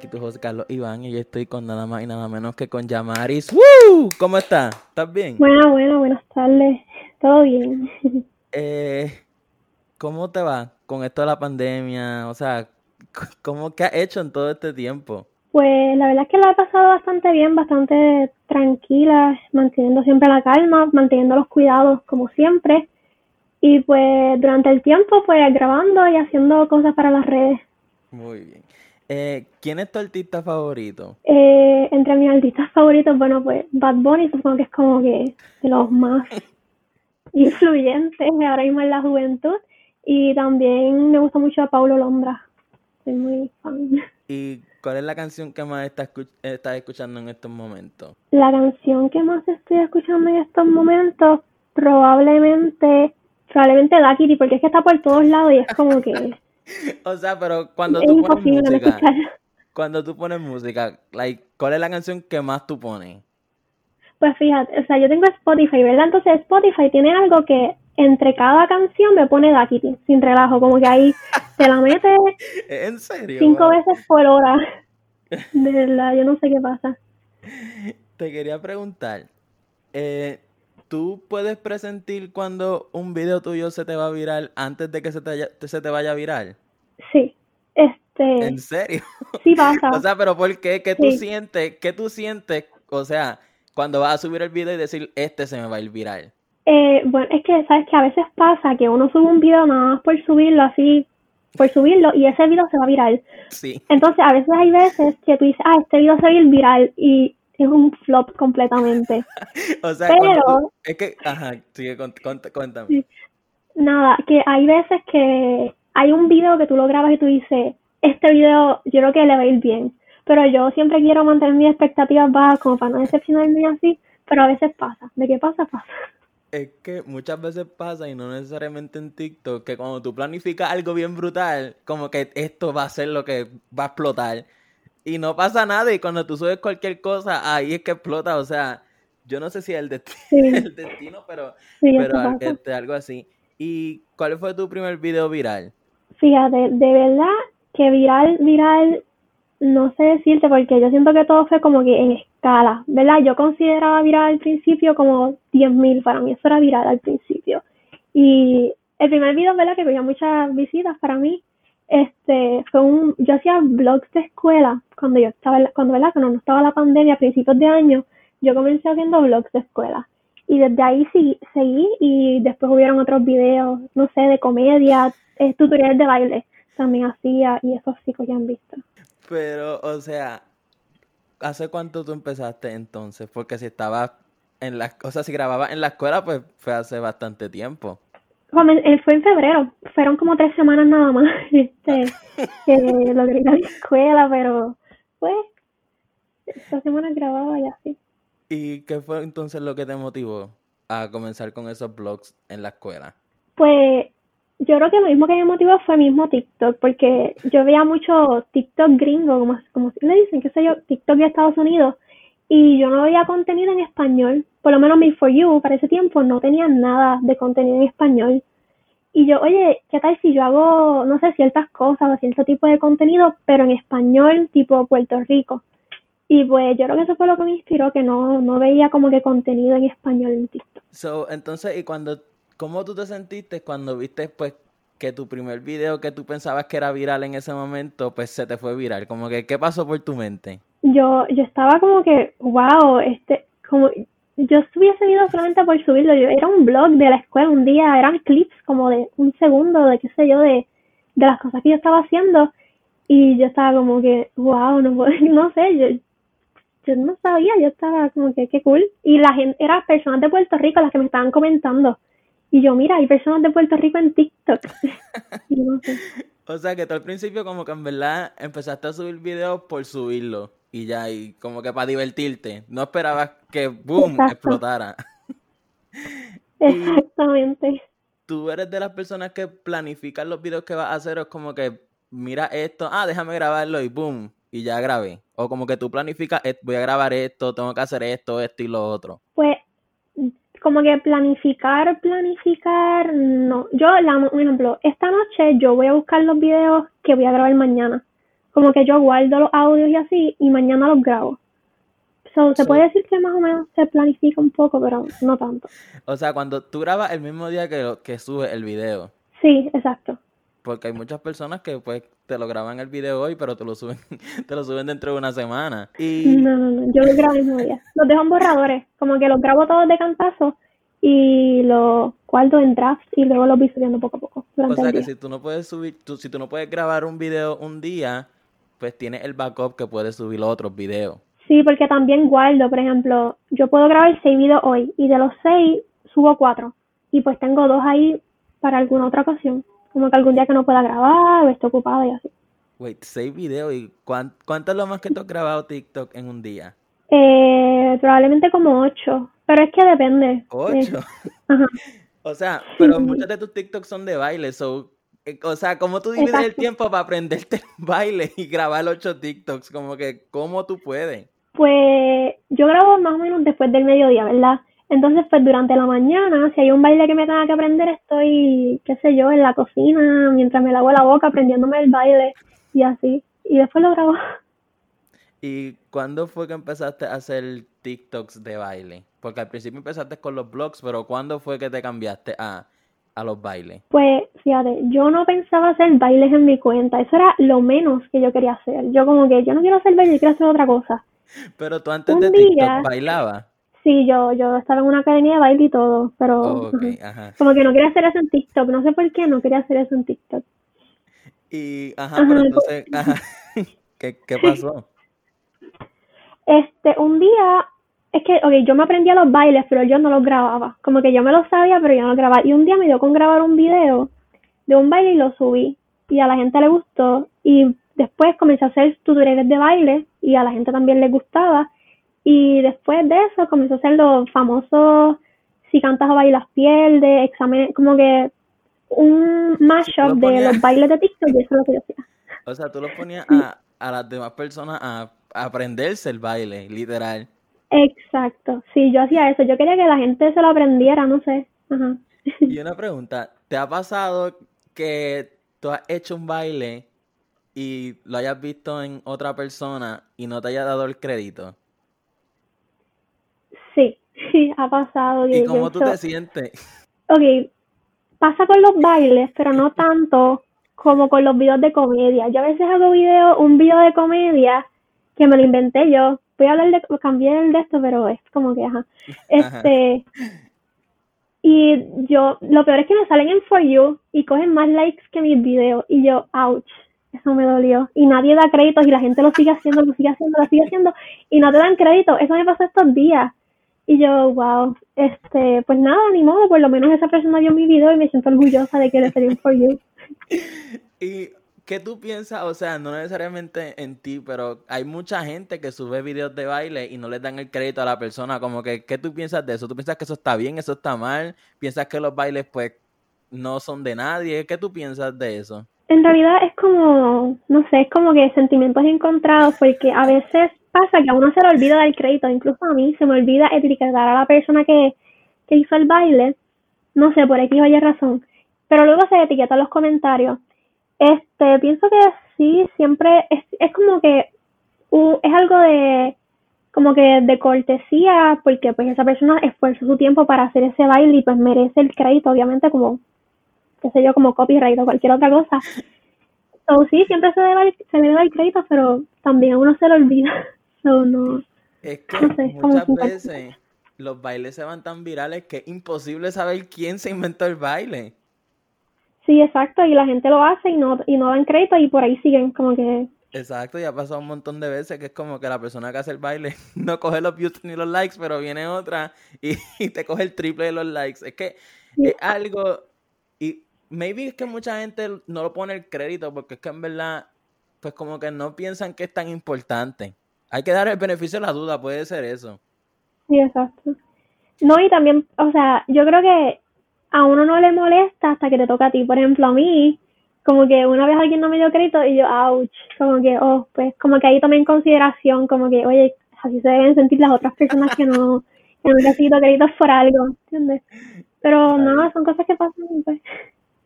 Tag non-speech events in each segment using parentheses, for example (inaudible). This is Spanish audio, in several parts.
aquí tu host Carlos Iván y yo estoy con nada más y nada menos que con Yamaris. ¡Woo! ¿Cómo estás? ¿Estás bien? Bueno, bueno, buenas tardes. ¿Todo bien? (laughs) Eh, ¿Cómo te va con esto de la pandemia? O sea, ¿cómo que has hecho en todo este tiempo? Pues la verdad es que la he pasado bastante bien, bastante tranquila, manteniendo siempre la calma, manteniendo los cuidados como siempre. Y pues durante el tiempo, pues grabando y haciendo cosas para las redes. Muy bien. Eh, ¿Quién es tu artista favorito? Eh, entre mis artistas favoritos, bueno, pues Bad Bunny supongo que es como que de los más (laughs) influyentes ahora mismo en la juventud. Y también me gusta mucho a Paulo Londra. Soy muy fan. ¿Y cuál es la canción que más estás, estás escuchando en estos momentos? La canción que más estoy escuchando en estos momentos, probablemente, probablemente Duckity, porque es que está por todos lados y es como que... (laughs) (laughs) o sea, pero cuando tú pones música, cuando tú pones música, like, ¿cuál es la canción que más tú pones? Pues fíjate, o sea, yo tengo Spotify, ¿verdad? Entonces Spotify tiene algo que entre cada canción me pone Duckity, sin relajo, como que ahí te la mete (laughs) ¿En serio? cinco veces por hora. De verdad, yo no sé qué pasa. Te quería preguntar, eh, ¿tú puedes presentir cuando un video tuyo se te va a virar antes de que se te, se te vaya a virar? Sí, este... ¿En serio? Sí (laughs) pasa. o sea, pero ¿por qué? ¿Qué tú sientes? ¿Qué tú sientes? O sea, cuando vas a subir el video y decir, este se me va a ir viral. Eh, bueno, es que, ¿sabes que A veces pasa que uno sube un video nada más por subirlo así, por subirlo, y ese video se va a viral. Sí. Entonces, a veces hay veces que tú dices, ah, este video se va a ir viral, y es un flop completamente. (laughs) o sea, Pero, es que, ajá, sigue, cuéntame. Nada, que hay veces que hay un video que tú lo grabas y tú dices, este video yo creo que le va a ir bien. Pero yo siempre quiero mantener mis expectativas bajas como para no decepcionarme así, pero a veces pasa. ¿De qué pasa? Pasa. Es que muchas veces pasa, y no necesariamente en TikTok, que cuando tú planificas algo bien brutal, como que esto va a ser lo que va a explotar. Y no pasa nada, y cuando tú subes cualquier cosa, ahí es que explota. O sea, yo no sé si es el, (laughs) el destino, pero, pero este, algo así. ¿Y cuál fue tu primer video viral? Fíjate, de verdad que viral, viral, no sé decirte porque yo siento que todo fue como que en escala, ¿verdad? Yo consideraba viral al principio como 10.000, para mí eso era viral al principio. Y el primer video, ¿verdad? Que tenía muchas visitas para mí, este, fue un, yo hacía vlogs de escuela cuando yo estaba, cuando, ¿verdad? Cuando no estaba la pandemia a principios de año, yo comencé haciendo vlogs de escuela. Y desde ahí seguí y después hubieron otros videos, no sé, de comedia, eh, tutoriales de baile también hacía y esos que ya han visto. Pero, o sea, ¿hace cuánto tú empezaste entonces? Porque si estabas en la, o sea, si grababas en la escuela, pues fue hace bastante tiempo. Eh, fue en febrero, fueron como tres semanas nada más, (laughs) este, que lo grabé en la escuela, pero pues, esta semana grababa y así. ¿Y qué fue entonces lo que te motivó a comenzar con esos blogs en la escuela? Pues yo creo que lo mismo que me motivó fue mismo TikTok, porque yo veía mucho TikTok gringo, como, como le dicen, qué sé yo, TikTok de Estados Unidos, y yo no veía contenido en español, por lo menos mi For You para ese tiempo no tenía nada de contenido en español. Y yo, oye, ¿qué tal si yo hago, no sé, ciertas cosas o cierto tipo de contenido, pero en español, tipo Puerto Rico? Y pues yo creo que eso fue lo que me inspiró, que no, no veía como que contenido en español en TikTok. So, entonces, y cuando ¿Cómo tú te sentiste cuando viste pues que tu primer video que tú pensabas que era viral en ese momento, pues se te fue viral? Como que, ¿qué pasó por tu mente? Yo, yo estaba como que, wow, este, como, yo subí ese video solamente por subirlo, yo, era un blog de la escuela un día, eran clips como de un segundo, de qué sé yo, de, de las cosas que yo estaba haciendo, y yo estaba como que, wow, no, (laughs) no sé, yo, yo no sabía, yo estaba como que, qué cool, y la gente, eran personas de Puerto Rico las que me estaban comentando, y yo, mira, hay personas de Puerto Rico en TikTok. (laughs) O sea, que tú al principio como que en verdad empezaste a subir videos por subirlo y ya, y como que para divertirte. No esperabas que, boom, explotara. (laughs) Exactamente. ¿Tú eres de las personas que planifican los videos que vas a hacer o es como que, mira esto, ah, déjame grabarlo y boom, y ya grabé? O como que tú planificas, voy a grabar esto, tengo que hacer esto, esto y lo otro. Pues como que planificar, planificar, no. Yo, la, un ejemplo, esta noche yo voy a buscar los videos que voy a grabar mañana. Como que yo guardo los audios y así y mañana los grabo. So, se So- puede decir que más o menos se planifica un poco, pero no tanto. O sea, cuando tú grabas el mismo día que, lo- que subes el video. Sí, exacto. Porque hay muchas personas que pues te lo graban el video hoy, pero te lo suben, (laughs) te lo suben dentro de una semana. Y, No, no, no, yo los grabo el mismo día. Los dejo en borradores, como que los grabo todos de cantazo y los guardo en drafts y luego los voy subiendo poco a poco o sea el que día. si tú no puedes subir, tú, si tú no puedes grabar un video un día, pues tienes el backup que puedes subir los otros videos. Sí, porque también guardo, por ejemplo, yo puedo grabar seis videos hoy y de los seis subo cuatro y pues tengo dos ahí para alguna otra ocasión, como que algún día que no pueda grabar o esté ocupada y así. Wait, seis videos y ¿cuán- ¿cuánto es lo más que tú has grabado TikTok en un día? Eh, probablemente como ocho, pero es que depende. Eh, Ocho. ajá. (laughs) O sea, pero muchos de tus TikToks son de baile, so, eh, o sea, ¿cómo tú divides el tiempo para aprenderte (laughs) el baile y grabar ocho TikToks? Como que, ¿cómo tú puedes? Pues yo grabo más o menos después del mediodía, ¿verdad? Entonces, pues durante la mañana, si hay un baile que me tenga que aprender, estoy, qué sé yo, en la cocina, mientras me lavo la boca, aprendiéndome el baile y así. Y después lo grabo. ¿Y cuándo fue que empezaste a hacer TikToks de baile? Porque al principio empezaste con los blogs, pero ¿cuándo fue que te cambiaste a, a los bailes? Pues fíjate, yo no pensaba hacer bailes en mi cuenta, eso era lo menos que yo quería hacer. Yo como que yo no quiero hacer baile, yo quiero hacer otra cosa. (laughs) Pero tú antes Un de día- TikTok bailabas. Sí, yo, yo estaba en una academia de baile y todo, pero Oh, ok, (laughs) ajá. ajá. como que no quería hacer eso en TikTok, no sé por qué no quería hacer eso en TikTok. Y, ajá, Ajá, pero entonces, ajá, (laughs) ¿qué, qué pasó? Este, un día, es que, ok, yo me aprendía los bailes, pero yo no los grababa. Como que yo me los sabía, pero yo no los grababa. Y un día me dio con grabar un video de un baile y lo subí. Y a la gente le gustó. Y después comencé a hacer tutoriales de baile y a la gente también le gustaba. Y después de eso comencé a hacer los famosos si cantas o bailas pierde, examen, como que un mashup Lo de los bailes de TikTok y eso es lo que yo hacía. O sea, tú los ponías (laughs) a, a las demás personas a, a aprenderse el baile, literal. Exacto, sí, yo hacía eso. Yo quería que la gente se lo aprendiera, no sé. Ajá. Y una pregunta, ¿te ha pasado que tú has hecho un baile y lo hayas visto en otra persona y no te haya dado el crédito? Sí, (laughs) sí, ha pasado. ¿Y cómo tú te sientes? Ok, pasa con los bailes, pero no tanto como con los videos de comedia. Yo a veces hago video, un video de comedia que me lo inventé yo. Voy a hablar de, cambié el de esto, pero es como que, (laughs) ajá. Este, y yo, lo peor es que me salen en For You y cogen más likes que mis videos. Y yo, ouch, eso me dolió. Y nadie da créditos y la gente lo sigue haciendo, lo sigue haciendo, lo sigue haciendo y no te dan crédito. Eso me pasó estos días. Y yo, wow, este, pues nada, ni modo, por lo menos esa persona vio mi video y me siento orgullosa de que le salió en For You. (laughs) ¿Y qué tú piensas? O sea, no necesariamente en ti, pero hay mucha gente que sube videos de baile y no les dan el crédito a la persona. Como que, ¿qué tú piensas de eso? ¿Tú piensas que eso está bien, eso está mal? ¿Piensas que los bailes, pues, no son de nadie? ¿Qué tú piensas de eso? En realidad es como, no sé, es como que sentimientos encontrados porque a veces pasa que a uno se le olvida dar crédito, incluso a mí se me olvida etiquetar a la persona que, que hizo el baile, no sé, por X o Y razón, pero luego se etiqueta los comentarios. Este, pienso que sí, siempre es, es como que uh, es algo de como que de cortesía porque pues esa persona esfuerzó su tiempo para hacer ese baile y pues merece el crédito, obviamente como qué sé yo, como copyright o cualquier otra cosa. So, sí, siempre se debe, se le debe el crédito, pero también a uno se lo olvida. (laughs) So, no. Es que No sé, como muchas 50. veces los bailes se van tan virales que es imposible saber quién se inventó el baile. Sí, exacto, y la gente lo hace y no, y no dan crédito y por ahí siguen como que... Exacto, y ha pasado un montón de veces que es como que la persona que hace el baile (laughs) no coge los views ni los likes, pero viene otra y, (laughs) y te coge el triple de los likes. Es que Sí. es algo, y maybe es que mucha gente no lo pone el crédito porque es que en verdad, pues como que no piensan que es tan importante. Hay que dar el beneficio de la duda, puede ser eso. Sí, exacto. No, y también, o sea, yo creo que a uno no le molesta hasta que te toca a ti. Por ejemplo, a mí, como que una vez alguien no me dio crédito y yo, ouch, como que, oh, pues como que ahí tomé en consideración, como que, oye, así se deben sentir las otras personas que no, que no necesito créditos por algo, ¿entiendes? Pero no, son cosas que pasan, pues.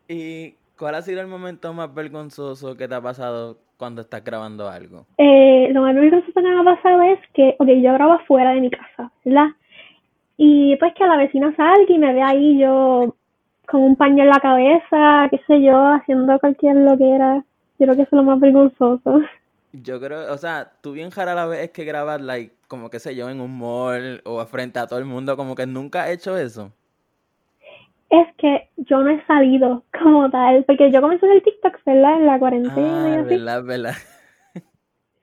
Y ¿Cuál ha sido el momento más vergonzoso que te ha pasado cuando estás grabando algo? Eh, lo más vergonzoso que me ha pasado es que, ok, yo grabo fuera de mi casa, ¿verdad? Y pues que la vecina salga y me ve ahí yo con un paño en la cabeza, qué sé yo, haciendo cualquier lo que era. Yo creo que eso es lo más vergonzoso. Yo creo, o sea, tú bien jara a la vez que grabar, like, como que sé yo, en un mall o frente a todo el mundo, como que nunca he hecho eso. Es que yo no he salido como tal, porque yo comencé el TikTok, ¿verdad? En la cuarentena y Ah, así. verdad, verdad.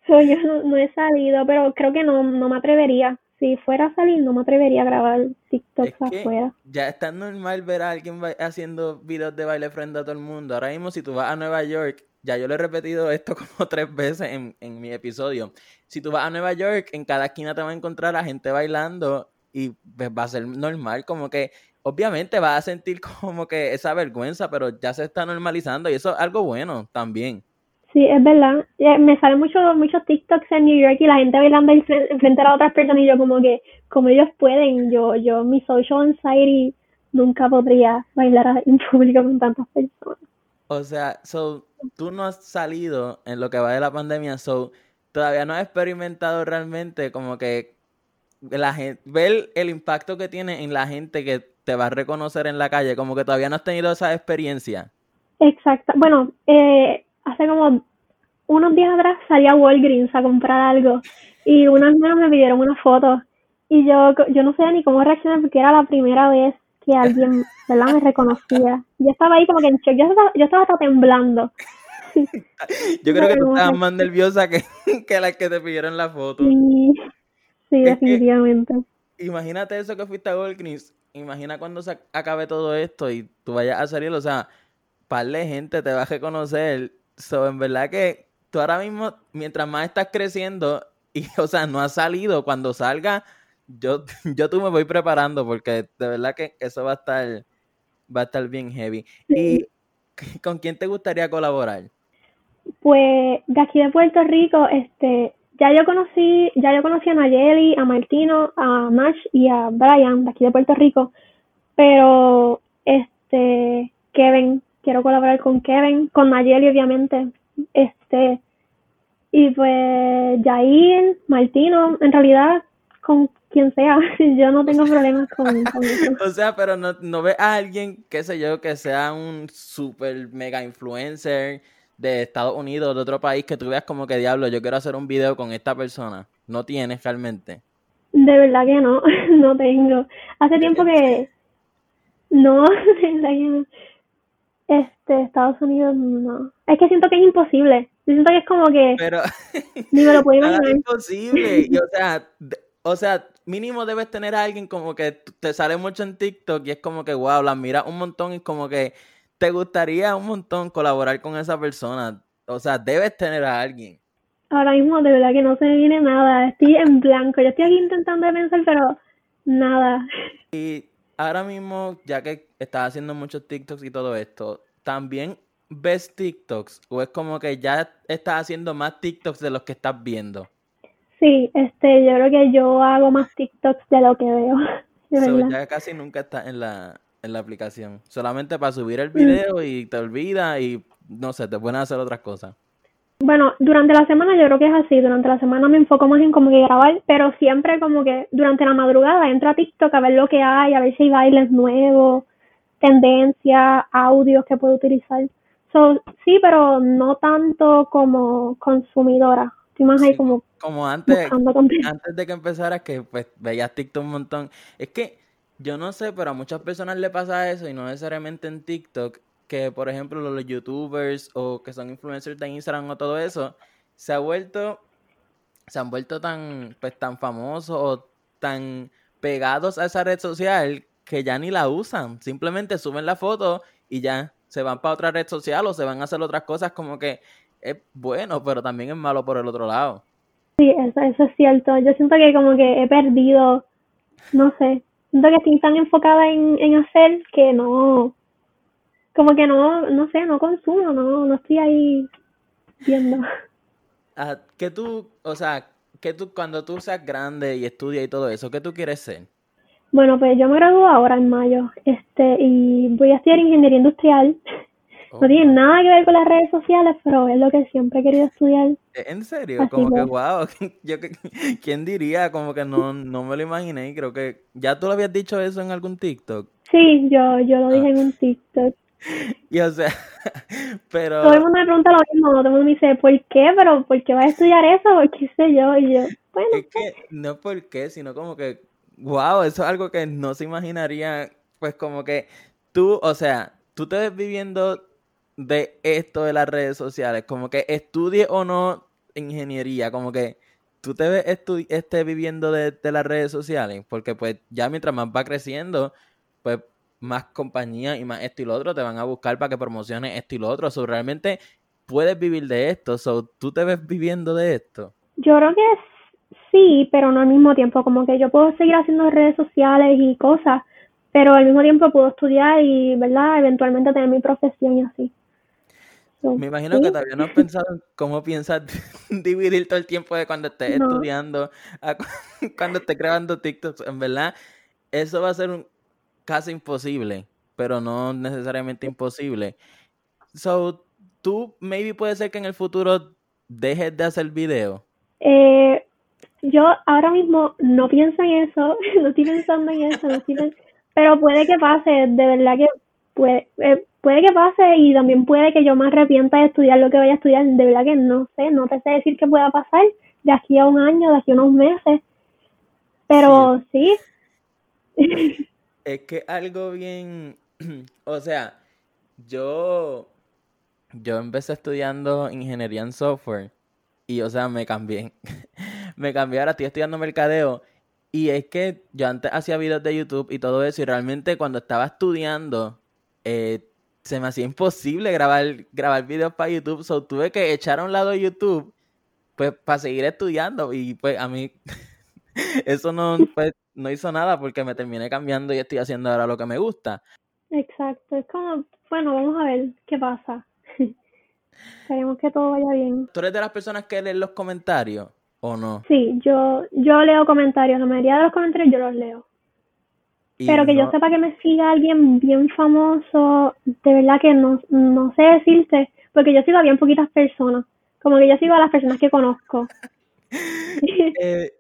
So, yo no, no he salido, pero creo que no, no me atrevería. Si fuera a salir, no me atrevería a grabar TikToks Es que afuera. ya es tan normal ver a alguien haciendo videos de baile frente a todo el mundo. Ahora mismo, si tú vas a Nueva York, ya yo lo he repetido esto (laughs) como tres veces en, en mi episodio. Si tú vas a Nueva York, en cada esquina te va a encontrar a gente bailando y pues, va a ser normal, como que obviamente vas a sentir (laughs) como que esa vergüenza, pero ya se está normalizando y eso es algo bueno también. Sí, es verdad. Me salen muchos muchos TikToks en New York y la gente bailando ahí fre- frente a otras personas y yo como que, como ellos pueden, yo, yo, mi social anxiety nunca podría bailar en público con tantas personas. O sea, so, tú no has salido en lo que va de la pandemia, so, todavía no has experimentado realmente como que la gente, ver el impacto que tiene en la gente que te va a reconocer en la calle, como que todavía no has tenido esa experiencia. Exacto. Bueno, eh, hace como unos días atrás salí a Walgreens a comprar algo y unas niñas me pidieron una foto y yo, yo no sabía ni cómo reaccionar porque era la primera vez que alguien, ¿verdad? Me reconocía. Yo estaba ahí como que en shock, yo estaba, yo estaba hasta temblando. (laughs) Yo creo que tú estabas más nerviosa que, (laughs) que las que te pidieron la foto. Sí, sí, que- definitivamente. Imagínate eso que fuiste a Walgreens, imagina cuando se acabe todo esto y tú vayas a salir, o sea, par de gente te va a reconocer. So, en verdad que tú ahora mismo, mientras más estás creciendo, (laughs) y, o sea, no has salido, cuando salga, yo, (laughs) yo tú me voy preparando porque de verdad que eso va a estar, va a estar bien heavy. ¿Y (laughs) con quién te gustaría colaborar? Pues de aquí de Puerto Rico, este, ya yo conocí, ya yo conocí a Nayeli, a Martino, a Nash y a Brian de aquí de Puerto Rico, pero este, Kevin, quiero colaborar con Kevin, con Nayeli obviamente, este, y pues Jair, Martino, en realidad con quien sea, (laughs) yo no tengo problemas con, con eso. (laughs) O sea, pero no, no ves a alguien, qué sé yo, que sea un super mega influencer de Estados Unidos, de otro país, que tú veas como que diablo, yo quiero hacer un video con esta persona. No tienes realmente. De verdad que no, (laughs) no tengo. Hace tiempo que no, de verdad que no. Este, Estados Unidos no. Es que siento que es imposible. Yo siento que es como que Pero (laughs) ni me lo puedo es (laughs) imaginar. imposible. Y, o sea, o sea, mínimo debes tener a alguien como que te sale mucho en TikTok y es como que, wow, la miras un montón y como que te gustaría un montón colaborar con esa persona. O sea, debes tener a alguien. Ahora mismo de verdad que no se me viene nada. Estoy en blanco. Yo estoy aquí intentando pensar, pero nada. Y ahora mismo, ya que estás haciendo muchos TikToks y todo esto, ¿también ves TikToks? ¿O es como que ya estás haciendo más TikToks de los que estás viendo? Sí, este, yo creo que yo hago más TikToks de lo que veo. (laughs) So, ya casi nunca estás en la, en la aplicación. Solamente para subir Mm. el video y te olvidas y no sé, te a hacer otras cosas. Bueno, durante la semana yo creo que es así, durante la semana me enfoco más en como que grabar, pero siempre como que durante la madrugada entro a TikTok a ver lo que hay, a ver si hay bailes nuevos, tendencias, audios que puedo utilizar. So, sí, pero no tanto como consumidora, estoy más ahí como Como antes, antes de que empezaras, que pues veías TikTok un montón. Es que yo no sé, pero a muchas personas le pasa eso y no necesariamente en TikTok, que por ejemplo los youtubers o que son influencers de Instagram o todo eso, se ha vuelto, se han vuelto tan, pues tan famosos o tan pegados a esa red social que ya ni la usan. Simplemente suben la foto y ya se van para otra red social o se van a hacer otras cosas como que es bueno, pero también es malo por el otro lado. Sí, eso, eso es cierto. Yo siento que como que he perdido, no sé, siento que estoy tan enfocada en, en hacer que no, como que no, no sé, no consumo, no, no estoy ahí viendo. Ah, ¿qué tú, o sea, que tú cuando tú seas grande y estudias y todo eso, qué tú quieres ser? Bueno, pues yo me gradúo ahora en mayo, este, y voy a estudiar ingeniería industrial. No tiene nada que ver con las redes sociales, pero es lo que siempre he querido estudiar. ¿En serio? como que, wow, (laughs) yo, ¿quién diría? Como que no, no me lo imaginé. Creo que ya tú lo habías dicho eso en algún TikTok. Sí, yo, yo lo dije en un TikTok. (laughs) Y o sea, (laughs) pero... Todo el mundo me pregunta lo mismo, todo el mundo me dice, ¿por qué? Pero, ¿por qué vas a estudiar eso? ¿Por qué sé yo? Y yo, bueno... Es que no por qué, sino como que, wow, eso es algo que no se imaginaría, pues como que tú, o sea, tú te ves viviendo de esto de las redes sociales, como que estudie o no ingeniería, como que tú te ves este, viviendo de, de, las redes sociales, porque pues ya mientras más va creciendo, pues más compañías y más esto y lo otro te van a buscar para que promociones esto y lo otro. O realmente puedes vivir de esto. So, ¿Tú te ves viviendo de esto? Yo creo que sí, pero no al mismo tiempo. Como que yo puedo seguir haciendo redes sociales y cosas, pero al mismo tiempo puedo estudiar y, ¿verdad? Eventualmente tener mi profesión y así. Me imagino que todavía no has pensado en cómo piensas (laughs) dividir todo el tiempo de cuando estés estudiando a (laughs) cuando estés grabando TikToks. En verdad, eso va a ser un, casi imposible, pero no necesariamente imposible. So, tú, maybe puede ser que en el futuro dejes de hacer video. Eh, yo ahora mismo no pienso en eso, (laughs) no estoy pensando en eso, pero puede que pase, de verdad que puede, eh, puede que pase y también puede que yo me arrepienta de estudiar lo que voy a estudiar, de verdad que no sé, no te sé decir qué pueda pasar de aquí a un año, de aquí a unos meses, pero sí. (laughs) Es que algo bien, (clears throat) o sea, yo, yo empecé estudiando ingeniería en software y, o sea, me cambié, (laughs) me cambié, ahora estoy estudiando mercadeo y es que yo antes hacía videos de YouTube y todo eso y realmente cuando estaba estudiando, eh, se me hacía imposible grabar, grabar videos para YouTube, so tuve que echar a un lado YouTube, pues, para seguir estudiando y pues a mí (laughs) eso no, pues, no hizo nada porque me terminé cambiando y estoy haciendo ahora lo que me gusta. Exacto, es como, bueno, vamos a ver qué pasa. (laughs) Esperemos que todo vaya bien. ¿Tú eres de las personas que leen los comentarios o no? Sí, yo, yo leo comentarios, la mayoría de los comentarios yo los leo. Pero que yo sepa que me siga alguien bien famoso, de verdad que no, no sé decirte, porque yo sigo a bien poquitas personas. Como que yo sigo a las personas que conozco. (laughs) eh,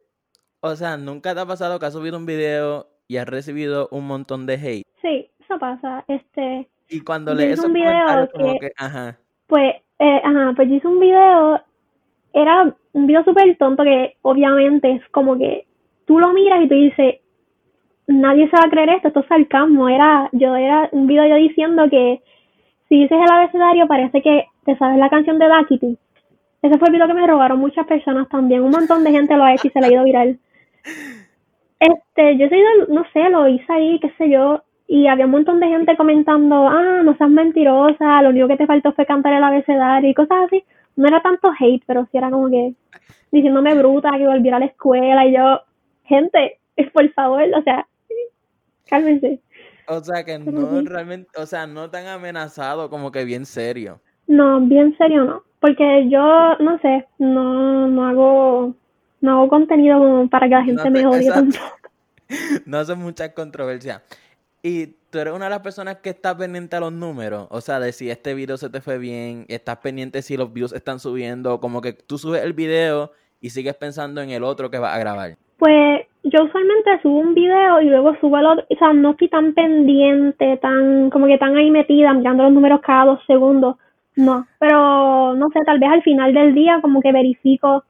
o sea, ¿nunca te ha pasado que has subido un video y has recibido un montón de hate? Sí, eso pasa. Este. Y cuando lees un video como que, ajá. Pues, eh, ajá, pues yo hice un video, era un video súper tonto que obviamente es como que tú lo miras y tú dices, nadie se va a creer esto, esto es sarcasmo. Era, yo era un video yo diciendo que si dices el abecedario parece que te sabes la canción de Duckity. Ese fue el video que me robaron muchas personas también. Un montón de gente lo ha hecho y se le ha ido viral. (laughs) Este, yo soy, no sé, lo hice ahí, qué sé yo, y había un montón de gente comentando, ah, no seas mentirosa, lo único que te faltó fue cantar el abecedario y cosas así. No era tanto hate, pero sí era como que diciéndome bruta, que volviera a la escuela, y yo, gente, por favor, o sea, cálmense. O sea, que no realmente, o sea, no tan amenazado, como que bien serio. No, bien serio no, porque yo, no sé, no, no hago no hago contenido como para que la gente me odie tampoco. (laughs) No hace mucha controversia. Y tú eres una de las personas que está pendiente a los números. O sea, de si este video se te fue bien, estás pendiente si los views están subiendo, como que tú subes el video y sigues pensando en el otro que vas a grabar. Pues yo usualmente subo un video y luego subo el otro. O sea, no estoy tan pendiente, tan como que tan ahí metida, mirando los números cada dos segundos. No, pero no sé, tal vez al final del día como que verifico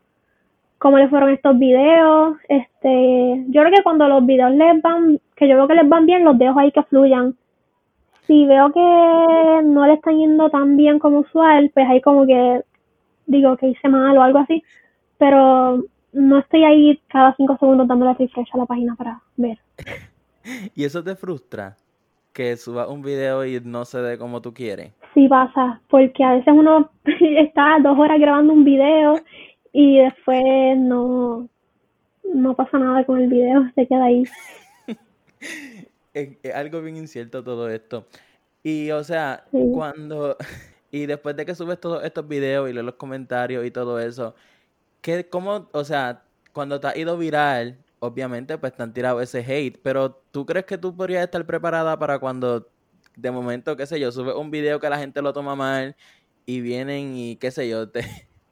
cómo les fueron estos videos. Este, yo creo que cuando los videos les van, que yo veo que les van bien, los dejo ahí que fluyan. Si veo que no le están yendo tan bien como usual, pues ahí como que digo que hice mal o algo así. Pero no estoy ahí cada cinco segundos dándole refresh a la página para ver. (laughs) ¿Y eso te frustra? Que subas un video y no se dé como tú quieres. Sí pasa, porque a veces uno (laughs) está dos horas grabando un video y después no, no pasa nada con el video, se queda ahí. (laughs) es, algo bien incierto todo esto. Y o sea, cuando (laughs) y después de que subes todos estos videos y lees los comentarios y todo eso, ¿qué, cómo, o sea, cuando te has ido viral, obviamente pues te han tirado ese hate, pero ¿tú crees que tú podrías estar preparada para cuando de momento, qué sé yo, sube un video que la gente lo toma mal y vienen y qué sé yo, te,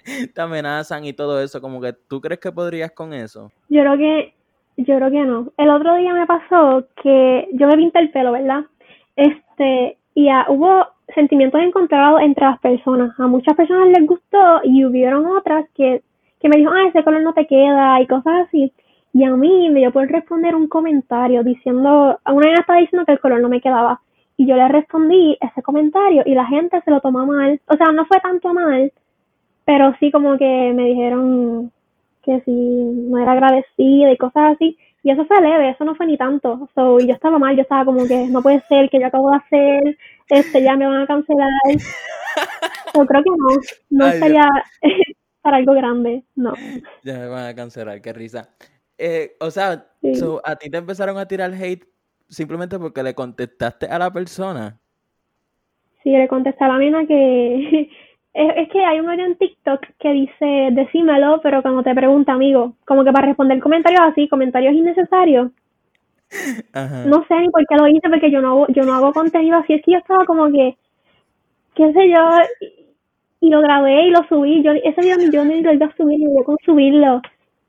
(laughs) te amenazan y todo eso, como que tú crees que podrías con eso? Yo creo que, yo creo que no. El otro día me pasó que yo me pinté el pelo, ¿verdad? Este, y hubo sentimientos encontrados entre las personas. A muchas personas les gustó y hubieron otras que, que me dijo, ah, ese color no te queda y cosas así. Y a mí me dio por responder un comentario diciendo, una vez estaba diciendo que el color no me quedaba. Y yo le respondí ese comentario y la gente se lo tomó mal. O sea, no fue tanto mal, pero sí como que me dijeron que si no era agradecida y cosas así. Y eso fue leve, eso no fue ni tanto. So, y yo estaba mal, yo estaba como que no puede ser que yo acabo de hacer, este ya me van a cancelar. (laughs) yo creo que no, no estaría (laughs) para algo grande, no. Ya me van a cancelar, qué risa. Eh, o sea, a ti te empezaron a tirar hate simplemente porque le contestaste a la persona. Sí, le contesté a la mina que es, que hay un video en TikTok que dice decímelo, pero cuando te pregunta, amigo, como que para responder comentarios así, comentarios innecesarios. No sé ni por qué lo hice, porque yo no hago, yo no hago contenido así, es que yo estaba como que, qué sé yo, y, lo grabé y lo subí, yo ese video yo ni lo iba a subir, yo con subirlo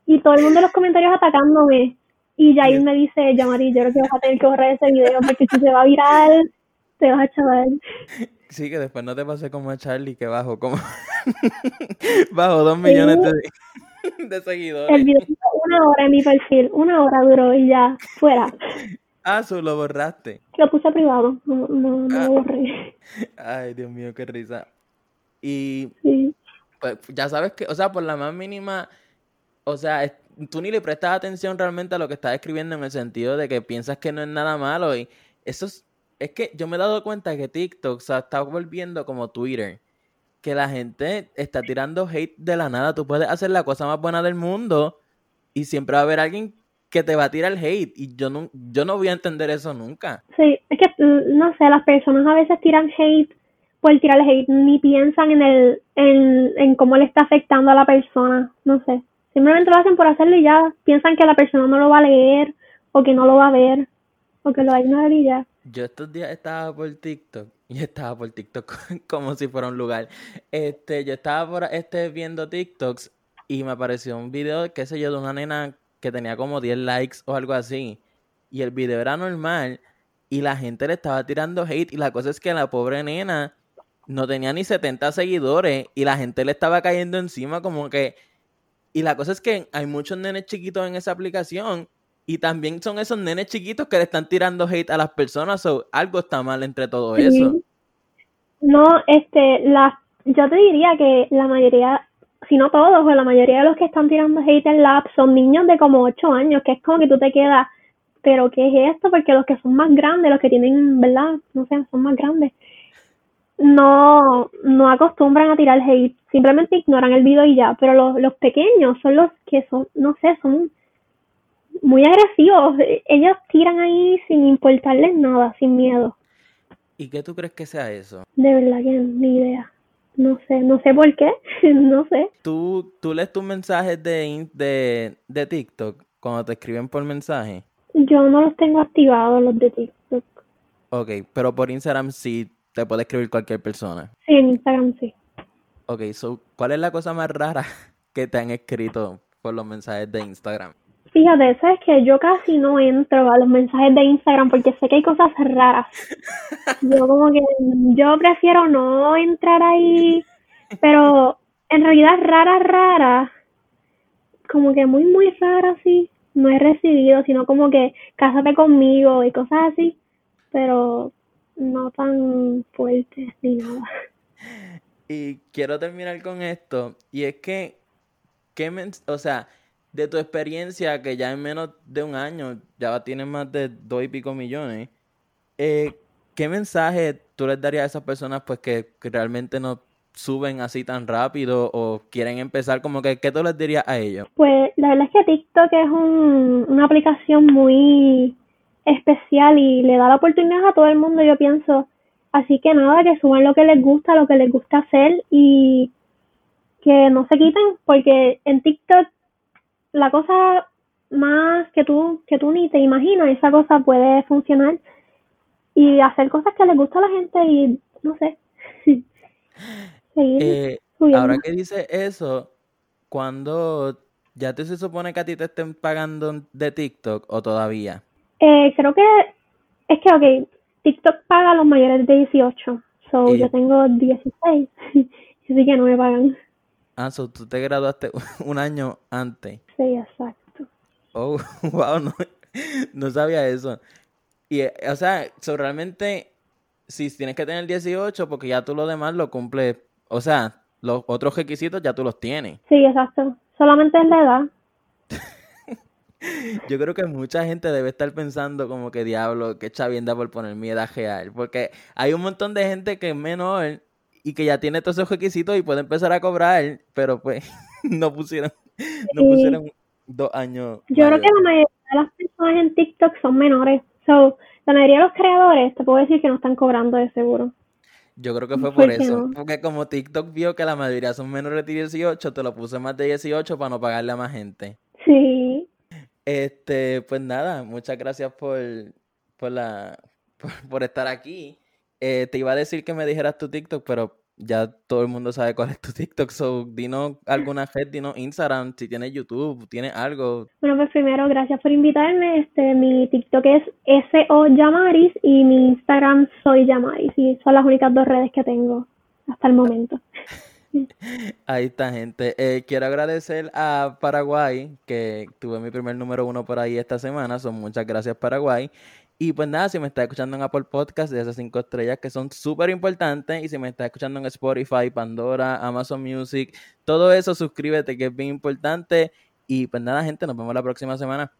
y todo el mundo en los comentarios atacándome. Y Jair me dice, ya Mari, yo creo que vas a tener que borrar ese video porque si se va a viral, te vas a chaval. (laughs) Sí, que después no te pase como a Charlie, que bajo como (laughs) bajo dos millones (laughs) de, seguidores. El video una hora en mi perfil, una hora duró y ya, fuera. Ah, solo lo borraste. Lo puse privado, no, no, lo ah. borré. Ay, Dios mío, qué risa. Y pues ya sabes que, o sea, por la más mínima o sea, tú ni le prestas atención realmente a lo que estás escribiendo en el sentido de que piensas que no es nada malo y eso es, es que yo me he dado cuenta que TikTok se está volviendo como Twitter, que la gente está tirando hate de la nada, tú puedes hacer la cosa más buena del mundo y siempre va a haber alguien que te va a tirar hate y yo no, yo no voy a entender eso nunca. Sí, es que mm, no sé, las personas a veces tiran hate por tirar hate, ni piensan en el en, en cómo le está afectando a la persona, no sé. Simplemente lo hacen por hacerlo y ya piensan que la persona no lo va a leer o que no lo va a ver o que lo va a ignorar y ya. Yo estos días estaba por TikTok (laughs) y estaba por TikTok (laughs) como si fuera un lugar. Este, yo estaba por este viendo TikToks y me apareció un video, qué sé yo, de una nena que tenía como 10 likes o algo así. Y el video era normal y la gente le estaba tirando hate y la cosa es que la pobre nena no tenía ni 70 seguidores y la gente le estaba cayendo encima como que y la cosa es que hay muchos nenes chiquitos en esa aplicación y también son esos nenes chiquitos que le están tirando hate a las personas o algo está mal entre todo eso. No, este, la, yo te diría que la mayoría, si no todos, o la mayoría de los que están tirando hate en la app son niños de como 8 años, que es como que tú te quedas, pero ¿qué es esto? Porque los que son más grandes, los que tienen, ¿verdad? No sé, son más grandes, no, no acostumbran a tirar hate, simplemente ignoran el video y ya, pero los, los pequeños son los que son, no sé, son muy agresivos, ellos tiran ahí sin importarles nada, sin miedo. ¿Y qué tú crees que sea eso? De verdad que ni idea. No sé, no sé por qué, (laughs) no sé. ¿Tú, tú lees tus mensajes de, de, de TikTok cuando te escriben por mensaje? Yo no los tengo activados, los de TikTok. Ok, pero por Instagram sí te puede escribir cualquier persona. Sí, en Instagram sí. Ok, so, ¿cuál es la cosa más rara (laughs) que te han escrito por los mensajes de Instagram? Fíjate, sabes que yo casi no entro a los mensajes de Instagram porque sé que hay cosas raras. Yo (laughs) como que yo prefiero no entrar ahí, pero en realidad rara, rara, como que muy, muy rara, sí, no he recibido, sino como que cásate conmigo y cosas así, pero no tan fuertes ni nada. Y quiero terminar con esto, y es que, ¿qué o sea, de tu experiencia, que ya en menos de un año ya tienes más de dos y pico millones, eh, ¿qué mensaje tú les darías a esas personas pues que, realmente no suben así tan rápido o quieren empezar como que, ¿qué tú les dirías a ellos? Pues la verdad es que TikTok es un, una aplicación muy especial y le da la oportunidad a todo el mundo, yo pienso. Así que nada, que suban lo que les gusta, lo que les gusta hacer y que no se quiten, porque en TikTok la cosa más que tú, que tú ni te imaginas, esa cosa puede funcionar. y hacer cosas que les gusta a la gente y no sé. (laughs) Seguir Eh, ahora que dice eso, cuando ya te se supone que a ti te estén pagando de TikTok o todavía? Eh, creo que es que, ok, TikTok paga a los mayores de 18. So, Y- yo tengo 16. (laughs) Así que no me pagan. Ah, so tú te graduaste (laughs) un año antes. Sí, exacto. Oh, (laughs) wow, no, no sabía eso. Y, eh, o sea, so realmente, si tienes que tener 18, porque ya tú lo demás lo cumples, o sea, los otros requisitos ya tú los tienes. Sí, exacto. Solamente es la edad. (laughs) Yo creo que mucha gente debe estar pensando como que diablo, qué chavienda por poner mi edad real. Porque hay un montón de gente que es menor y que ya tiene todos esos requisitos y puede empezar a cobrar, pero pues (laughs) no pusieron, no Sí. pusieron dos años. Yo creo que la mayoría de las personas en TikTok son menores. So, la mayoría de los creadores te puedo decir que no están cobrando de seguro. Yo creo que fue ¿Por eso. no? Porque como TikTok vio que la mayoría son menores de 18, te lo puse más de 18 para no pagarle a más gente. Sí. Este, pues nada, muchas gracias por, por la, (laughs) por, por estar aquí. Eh, te iba a decir que me dijeras tu TikTok, pero ya todo el mundo sabe cuál es tu TikTok. So, dinos alguna red, dinos Instagram, si tienes YouTube, tienes algo. Bueno, pues primero, gracias por invitarme. Este, mi TikTok es SO Yamaris y mi Instagram soy Yamaris. Y son las únicas dos redes que tengo hasta el momento. (laughs) Ahí está, gente. Eh, quiero agradecer a Paraguay, que tuve mi primer número uno por ahí esta semana. Son muchas gracias, Paraguay. Y pues nada, si me estás escuchando en Apple Podcast, de esas cinco estrellas que son súper importantes. Y si me estás escuchando en Spotify, Pandora, Amazon Music, todo eso, suscríbete que es bien importante. Y pues nada, gente, nos vemos la próxima semana.